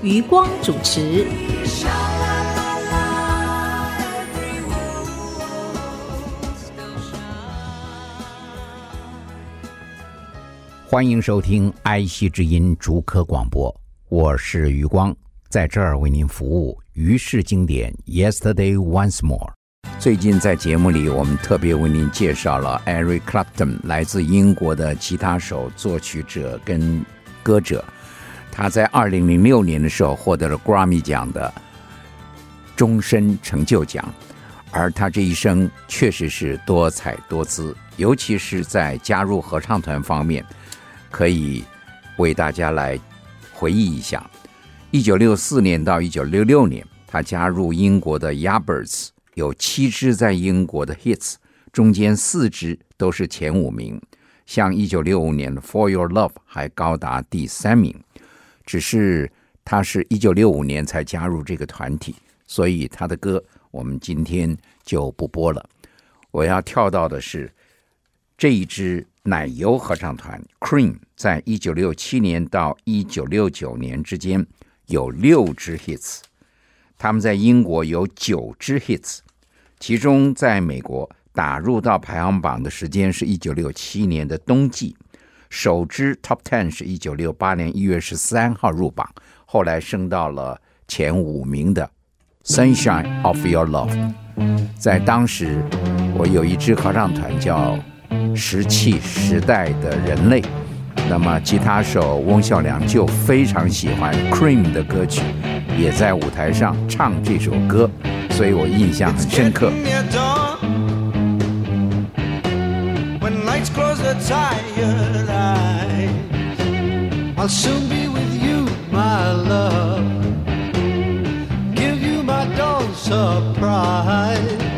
余光主持。欢迎收听《爱惜之音》竹科广播，我是余光，在这儿为您服务。于是经典，Yesterday Once More。最近在节目里，我们特别为您介绍了 Eric Clapton，来自英国的吉他手、作曲者跟歌者。他在二零零六年的时候获得了 Grammy 奖的终身成就奖，而他这一生确实是多彩多姿，尤其是在加入合唱团方面，可以为大家来回忆一下。一九六四年到一九六六年，他加入英国的 Yardbirds，有七支在英国的 hits，中间四支都是前五名，像一九六五年的 For Your Love 还高达第三名。只是他是一九六五年才加入这个团体，所以他的歌我们今天就不播了。我要跳到的是这一支奶油合唱团 Cream，在一九六七年到一九六九年之间有六支 hits，他们在英国有九支 hits，其中在美国打入到排行榜的时间是一九六七年的冬季。首支 Top Ten 是一九六八年一月十三号入榜，后来升到了前五名的《Sunshine of Your Love》。在当时，我有一支合唱团叫“石器时代的人类”，那么吉他手翁孝良就非常喜欢 Cream 的歌曲，也在舞台上唱这首歌，所以我印象很深刻。your tired eyes. I'll soon be with you, my love. Give you my dog surprise.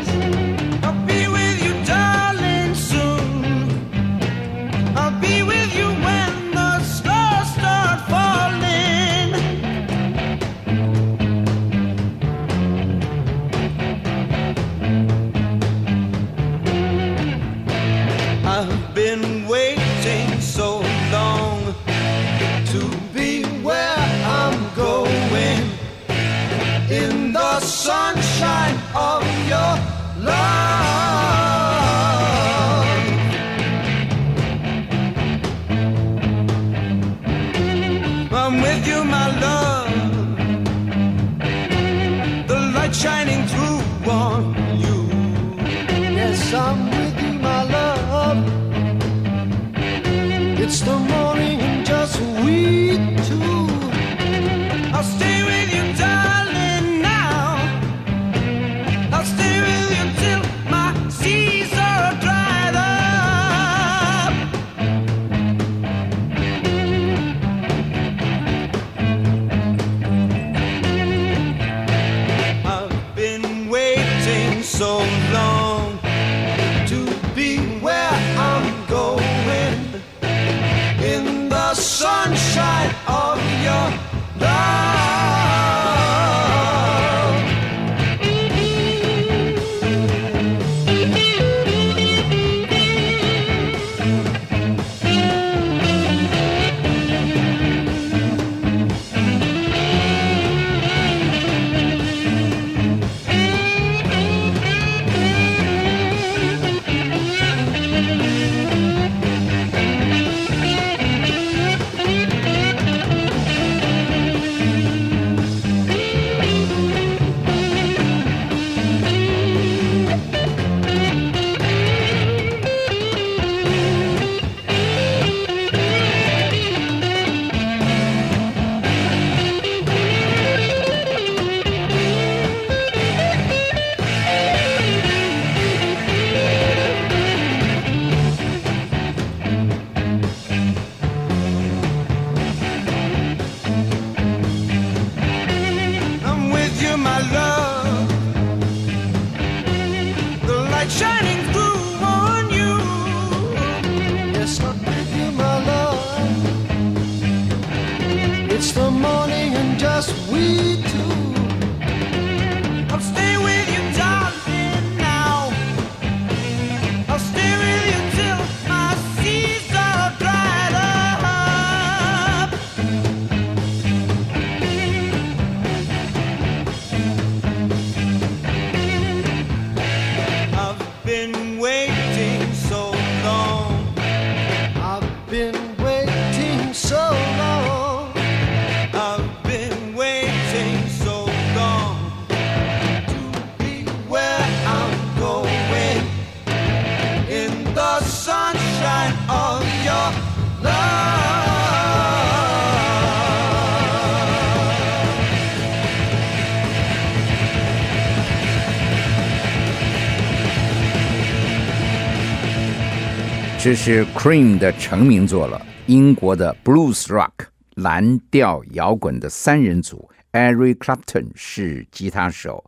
这是 Cream 的成名作了，英国的 Blues Rock 蓝调摇滚的三人组，Eric Clapton 是吉他手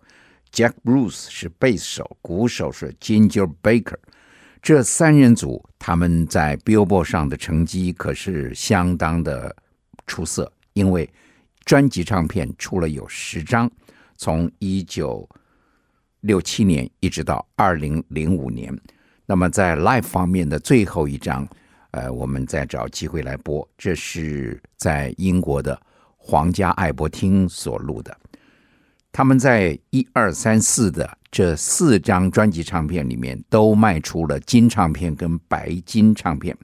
，Jack Bruce 是贝斯手，鼓手是 Ginger Baker。这三人组他们在 Billboard 上的成绩可是相当的出色，因为专辑唱片出了有十张，从一九六七年一直到二零零五年。那么在 live 方面的最后一张，呃，我们再找机会来播。这是在英国的皇家爱伯厅所录的。他们在一二三四的这四张专辑唱片里面都卖出了金唱片跟白金唱片。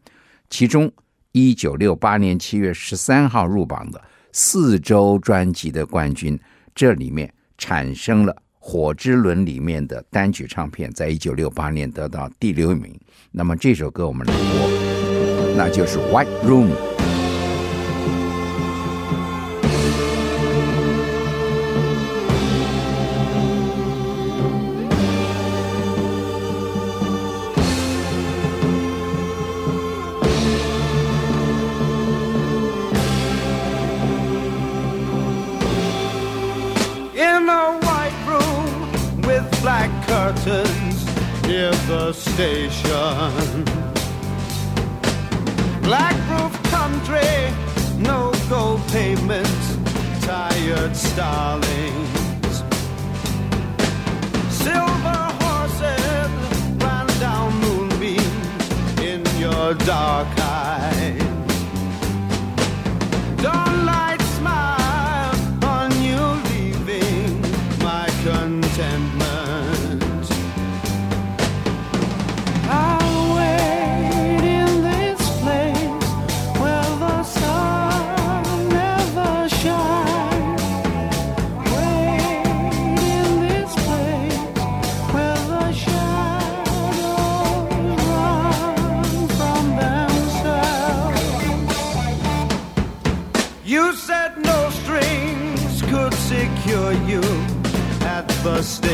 其中，一九六八年七月十三号入榜的四周专辑的冠军，这里面产生了。《火之轮》里面的单曲唱片，在一九六八年得到第六名。那么这首歌我们来播，那就是《White Room》。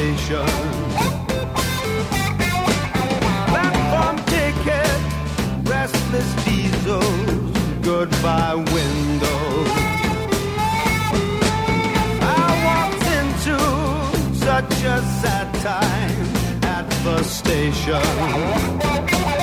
Station. Platform ticket, restless diesels, goodbye windows. I walked into such a sad time at the station.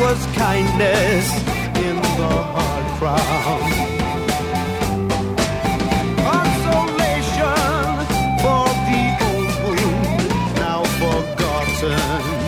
Was kindness in the hard crowd. Consolation for the old wound now forgotten.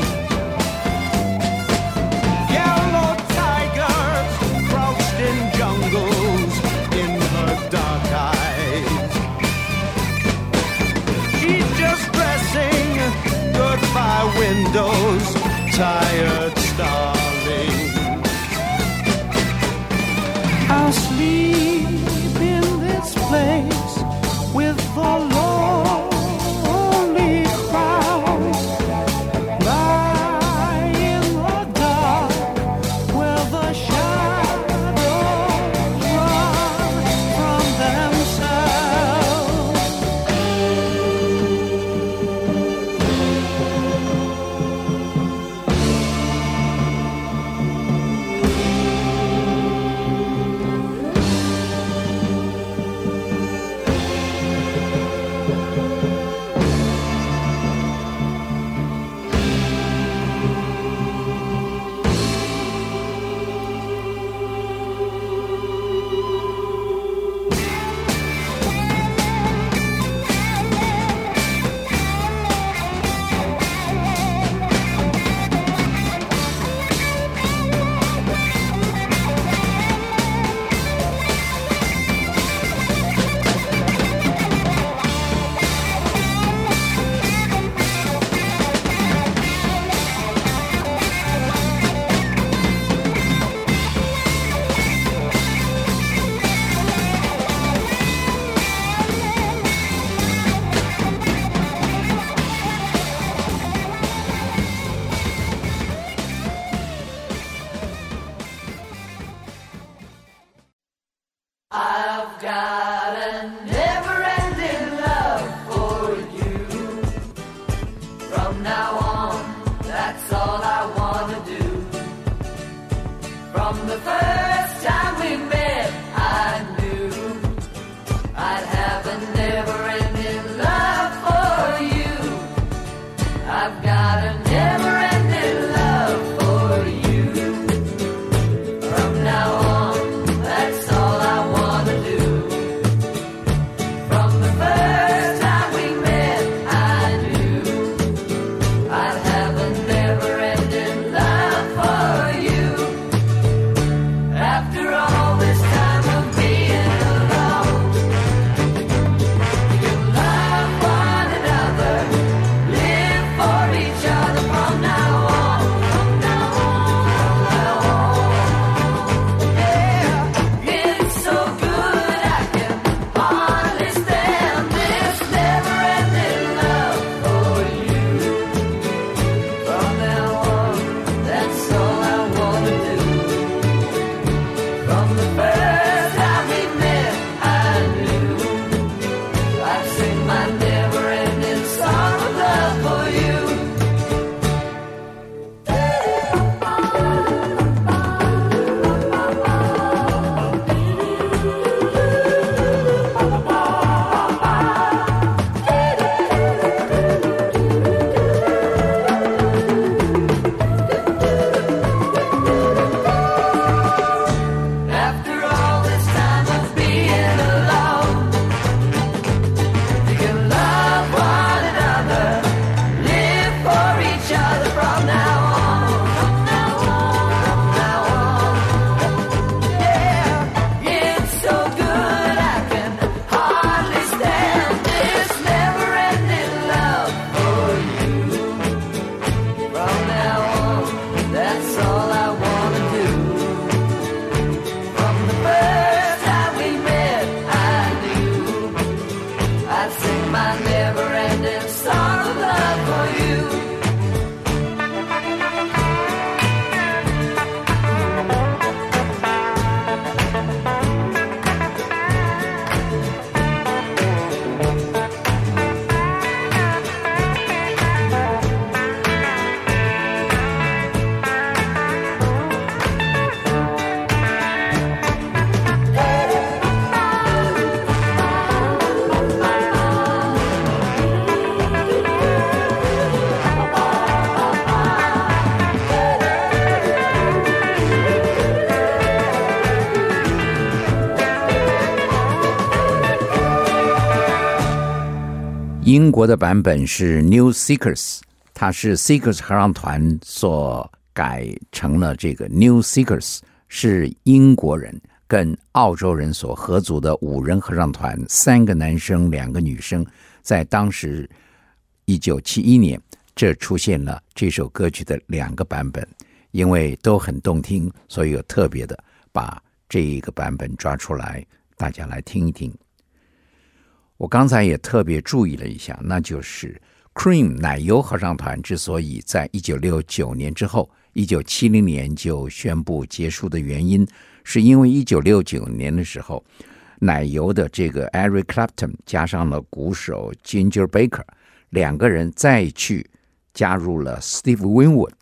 英国的版本是 New Seekers，它是 Seekers 合唱团所改成了这个 New Seekers，是英国人跟澳洲人所合组的五人合唱团，三个男生，两个女生，在当时一九七一年这出现了这首歌曲的两个版本，因为都很动听，所以有特别的把这一个版本抓出来，大家来听一听。我刚才也特别注意了一下，那就是 Cream 奶油合唱团之所以在一九六九年之后，一九七零年就宣布结束的原因，是因为一九六九年的时候，奶油的这个 Eric Clapton 加上了鼓手 Ginger Baker 两个人再去。加入了 Steve Winwood，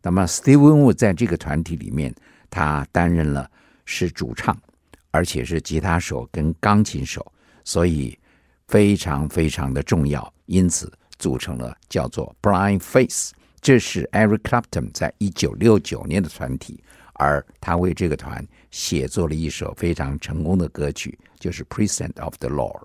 那么 Steve Winwood 在这个团体里面，他担任了是主唱，而且是吉他手跟钢琴手，所以非常非常的重要，因此组成了叫做 Blind Face。这是 Eric Clapton 在一九六九年的团体，而他为这个团写作了一首非常成功的歌曲，就是 Present of the Lord。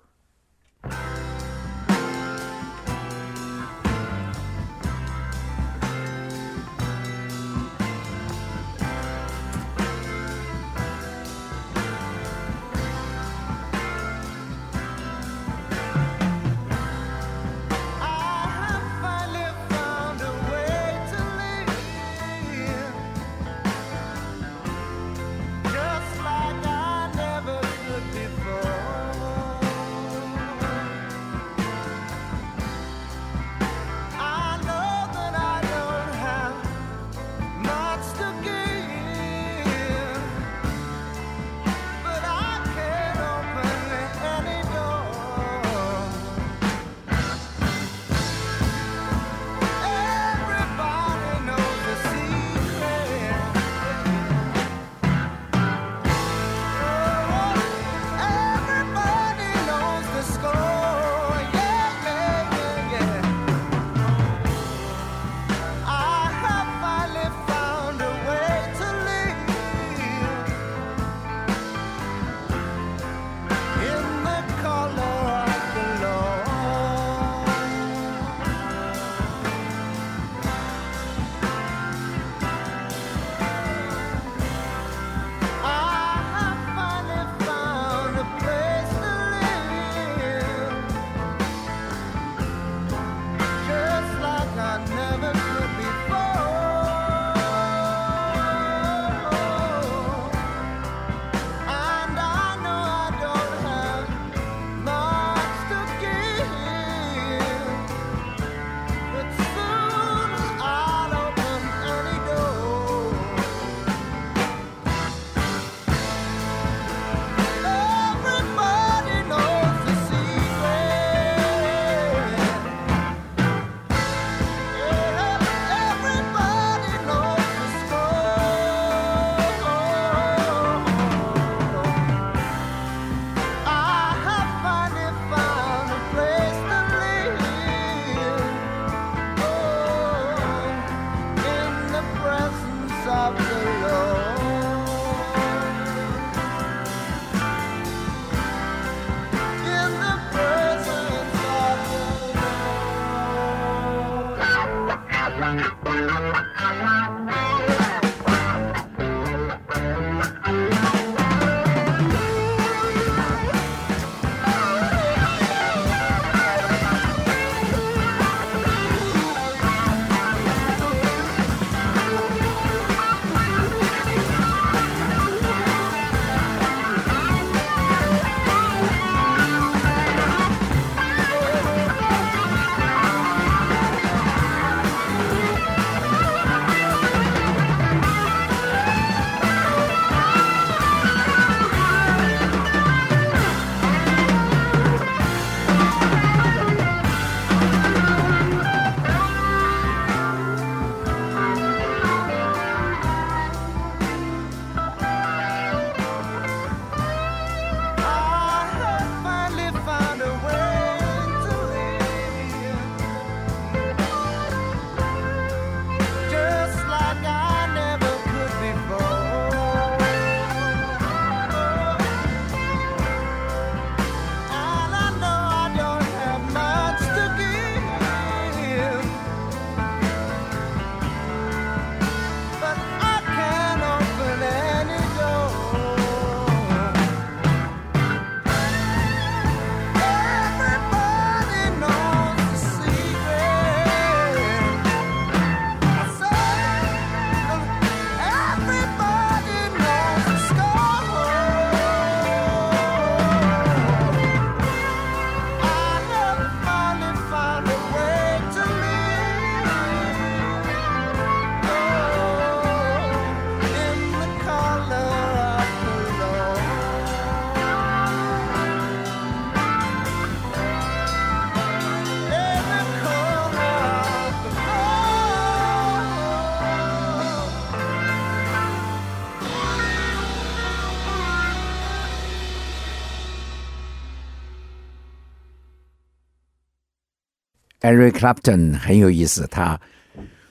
Eric Clapton 很有意思，他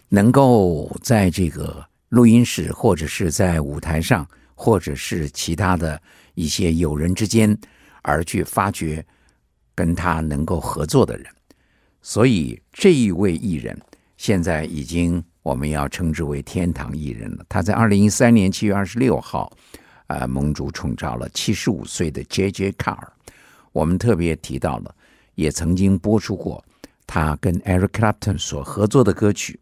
能够在这个录音室，或者是在舞台上，或者是其他的一些友人之间，而去发掘跟他能够合作的人。所以这一位艺人，现在已经我们要称之为天堂艺人了。他在二零一三年七月二十六号，呃，盟主宠召了七十五岁的 J.J. Car。我们特别提到了，也曾经播出过他跟 Eric Clapton 所合作的歌曲。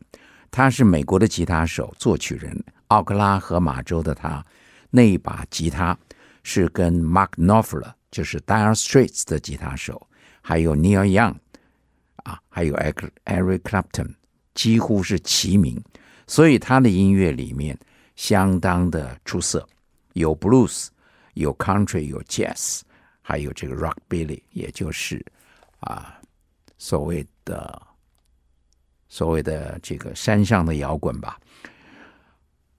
他是美国的吉他手、作曲人，奥克拉荷马州的他那一把吉他是跟 Mark Knopfler，就是 Dire Straits 的吉他手，还有 Neil Young 啊，还有 Eric Eric Clapton，几乎是齐名，所以他的音乐里面相当的出色，有 Blues，有 Country，有 Jazz。还有这个 Rockabilly，也就是啊所谓的所谓的这个山上的摇滚吧。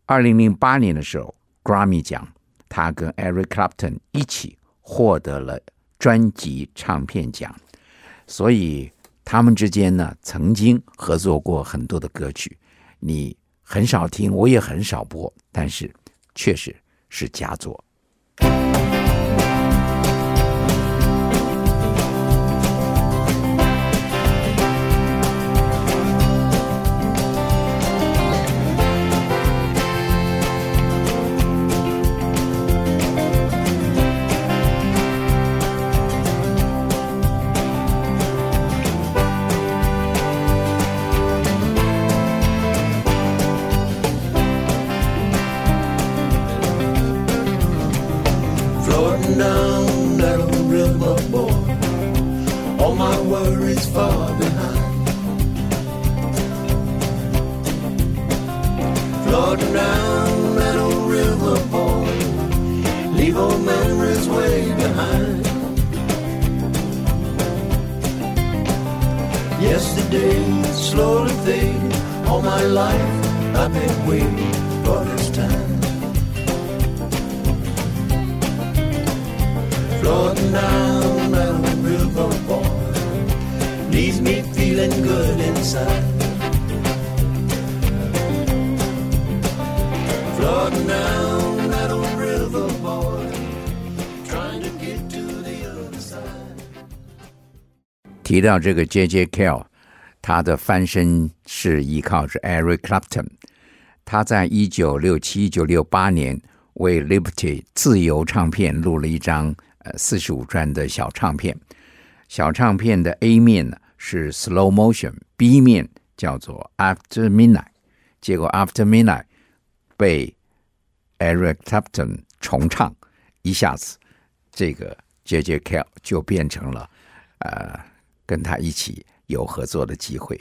二零零八年的时候，Grammy 奖，他跟 Eric Clapton 一起获得了专辑唱片奖，所以他们之间呢曾经合作过很多的歌曲，你很少听，我也很少播，但是确实是佳作。Floating down that old river, boy. all my worries far behind. Floating down that old river, boy. leave old memories way behind. Yesterday slowly faded, all my life I've been waiting nowmaddlebrillboardleasemefeelinggoodinside 提到这个 J.J. Cale，他的翻身是依靠着 Eric Clapton。他在一九六七、一九六八年为 Liberty 自由唱片录了一张四十五转的小唱片。小唱片的 A 面呢是 Slow Motion，B 面叫做 After Midnight。结果 After Midnight 被 Eric Clapton 重唱，一下子这个 jjkl 就变成了呃。跟他一起有合作的机会。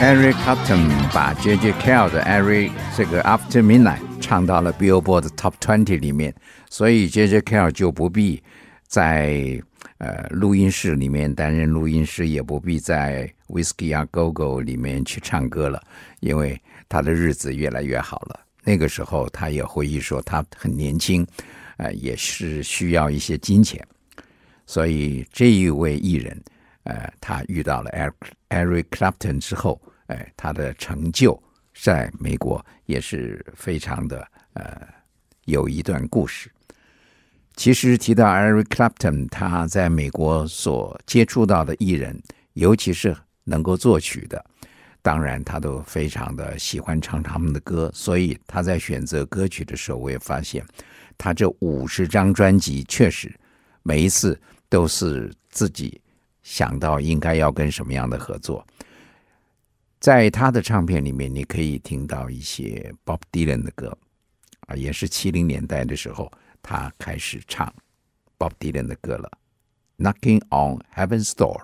Eric Clapton 把 J.J. Cale 的 Eric 这个 After Midnight 唱到了 Billboard Top 20里面，所以 J.J. Cale 就不必在呃录音室里面担任录音师，也不必在 Whiskey A Go Go 里面去唱歌了，因为他的日子越来越好了。那个时候，他也回忆说，他很年轻，呃，也是需要一些金钱，所以这一位艺人，呃，他遇到了 Eric Eric Clapton 之后，哎，他的成就在美国也是非常的呃有一段故事。其实提到 Eric Clapton，他在美国所接触到的艺人，尤其是能够作曲的，当然他都非常的喜欢唱他们的歌。所以他在选择歌曲的时候，我也发现，他这五十张专辑确实每一次都是自己想到应该要跟什么样的合作。在他的唱片里面，你可以听到一些 Bob Dylan 的歌，啊，也是七零年代的时候。他开始唱 Bob Dylan 的歌了，《Knocking on Heaven's Door》。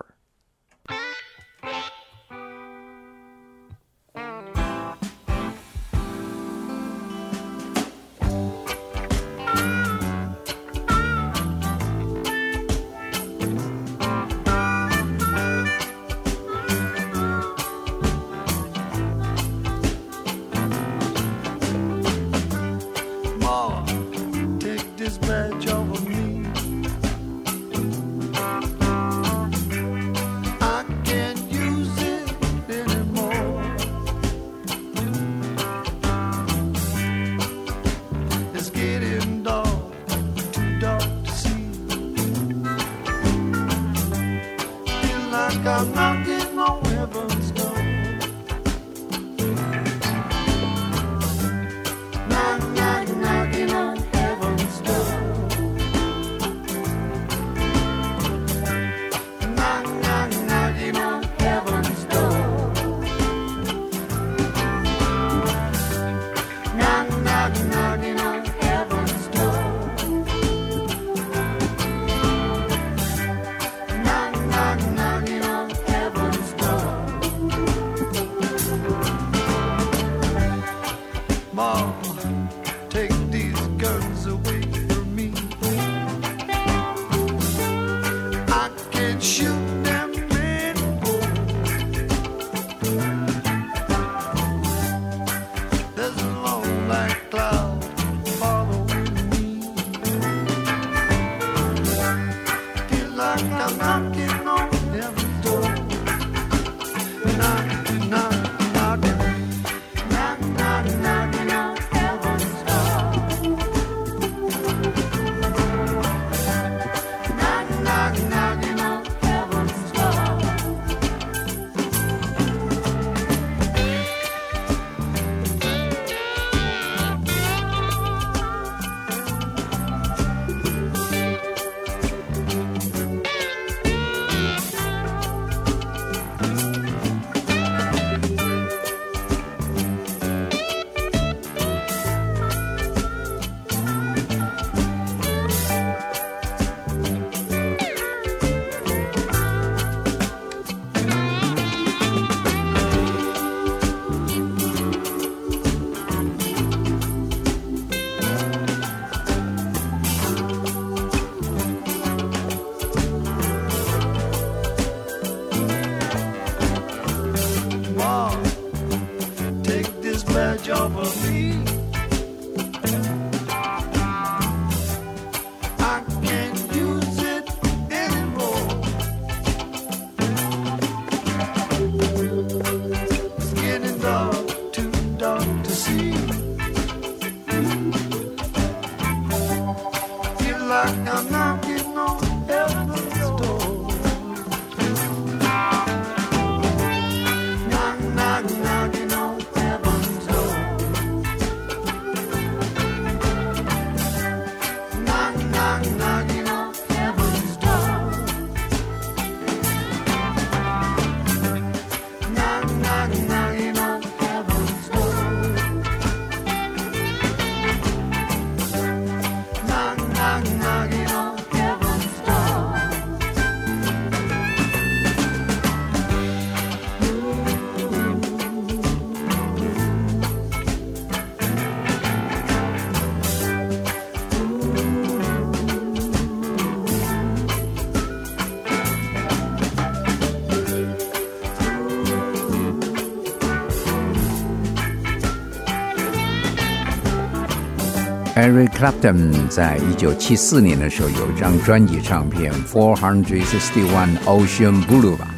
Eric Clapton 在一九七四年的时候有一张专辑唱片《Four Hundred Sixty One Ocean Blue》吧。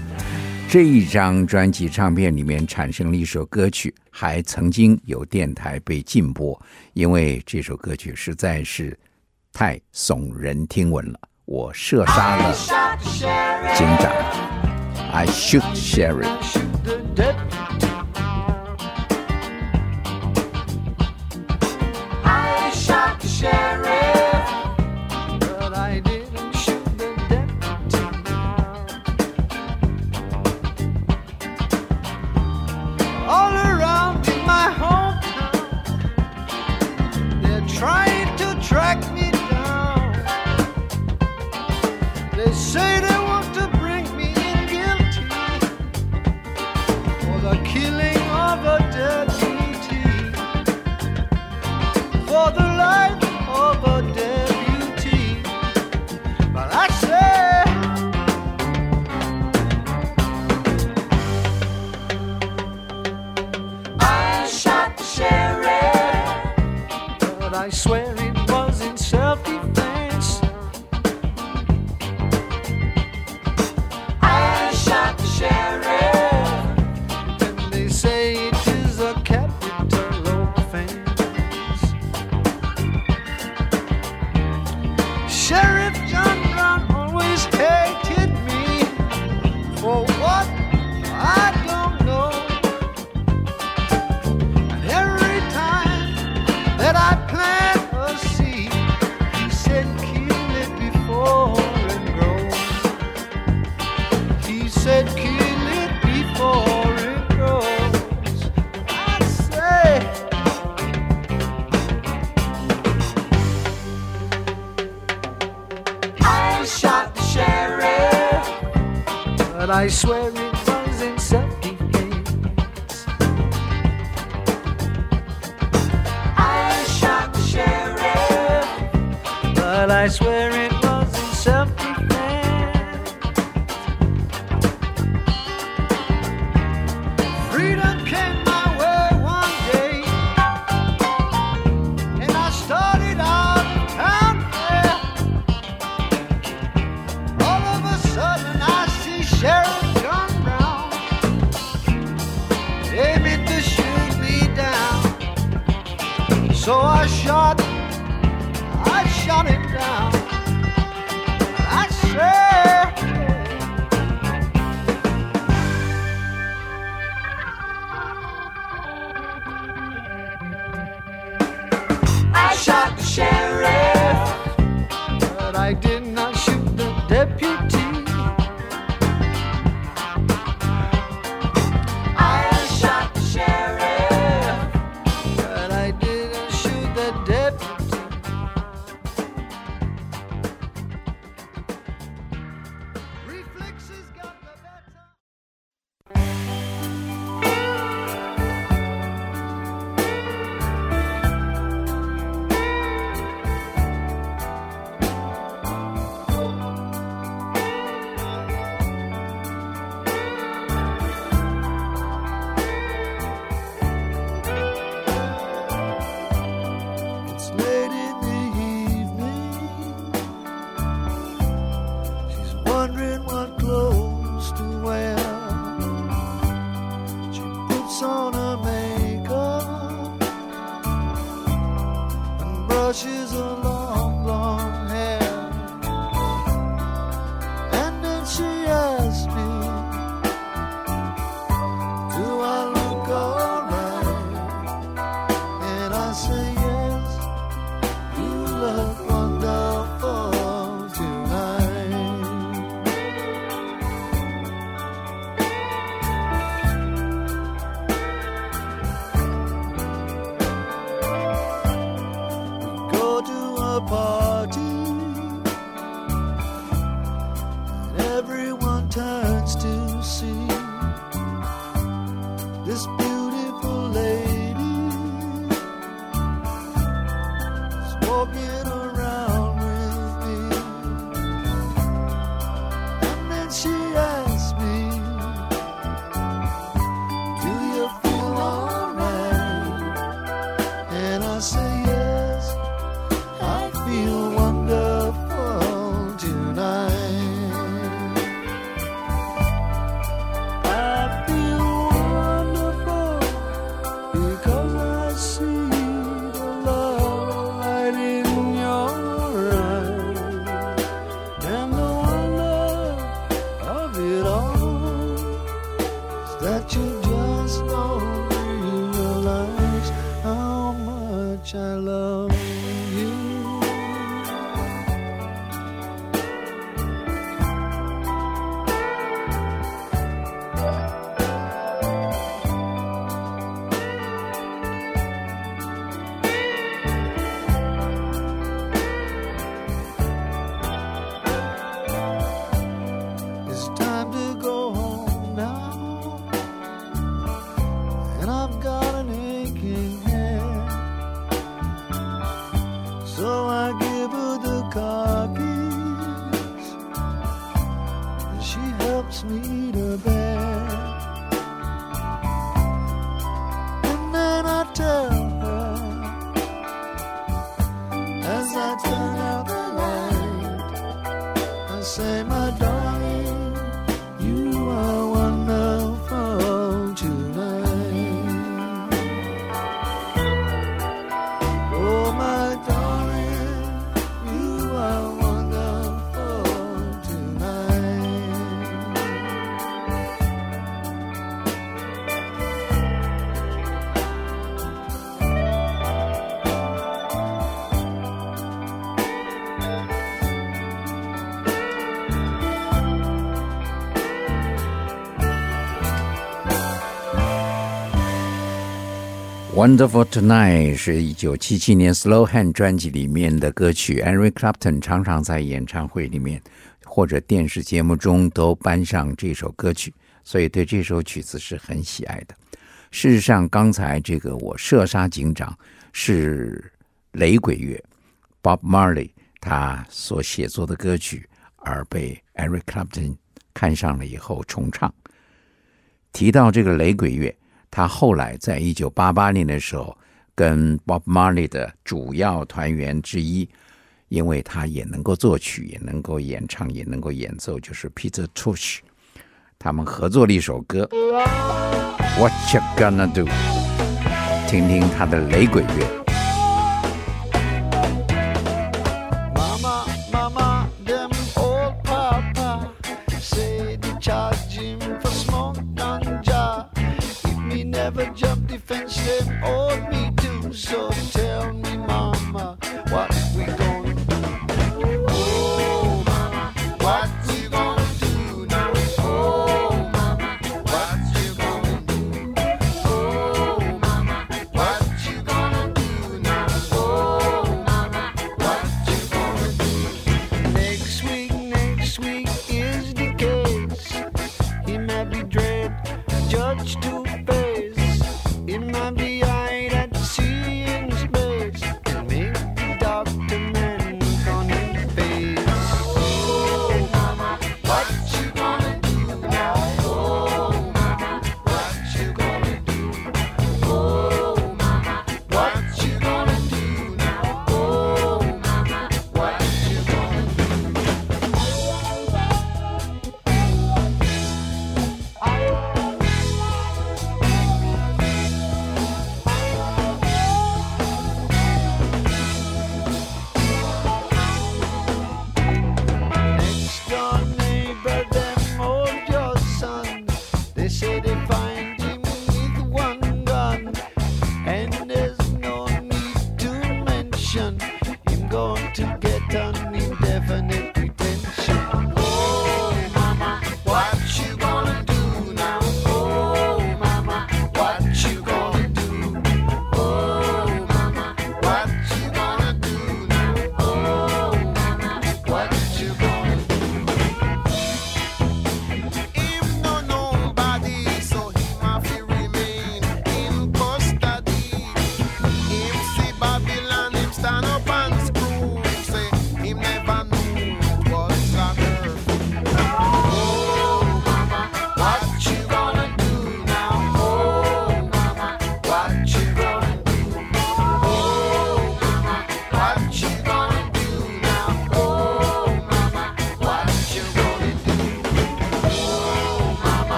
这一张专辑唱片里面产生了一首歌曲，还曾经有电台被禁播，因为这首歌曲实在是太耸人听闻了。我射杀了警长，I shoot share it。Dead. This she helps me to bed. Wonderful Tonight 是一九七七年 Slow Hand 专辑里面的歌曲，Eric Clapton 常常在演唱会里面或者电视节目中都搬上这首歌曲，所以对这首曲子是很喜爱的。事实上，刚才这个我射杀警长是雷鬼乐 Bob Marley 他所写作的歌曲，而被 Eric Clapton 看上了以后重唱。提到这个雷鬼乐。他后来在一九八八年的时候，跟 Bob Marley 的主要团员之一，因为他也能够作曲，也能够演唱，也能够演奏，就是 Peter Tosh，他们合作了一首歌《What You Gonna Do》，听听他的雷鬼乐。offensive on me to So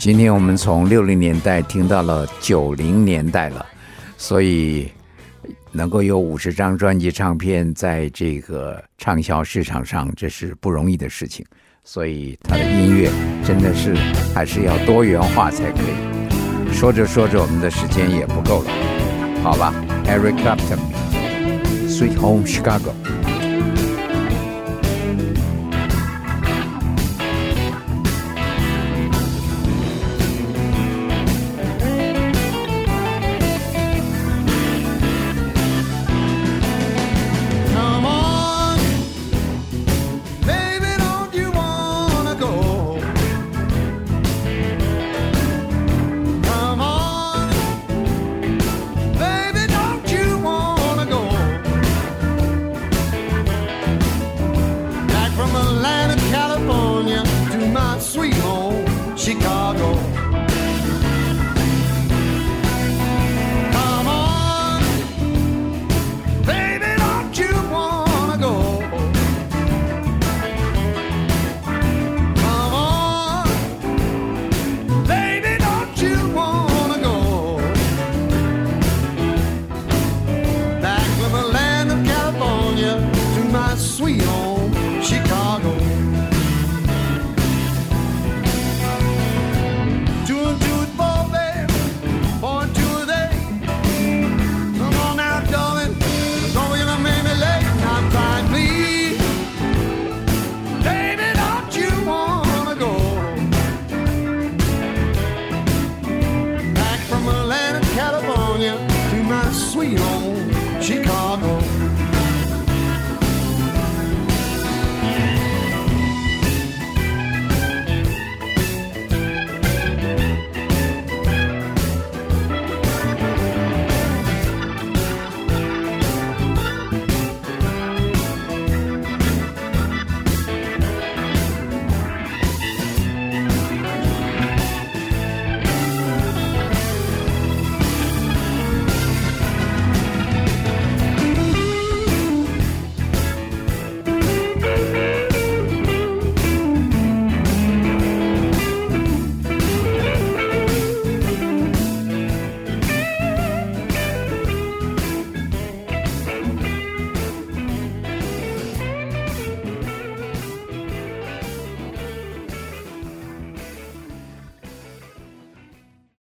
今天我们从六零年代听到了九零年代了，所以能够有五十张专辑唱片在这个畅销市场上，这是不容易的事情。所以他的音乐真的是还是要多元化才可以。说着说着，我们的时间也不够了，好吧？Eric Clapton，Sweet Home Chicago。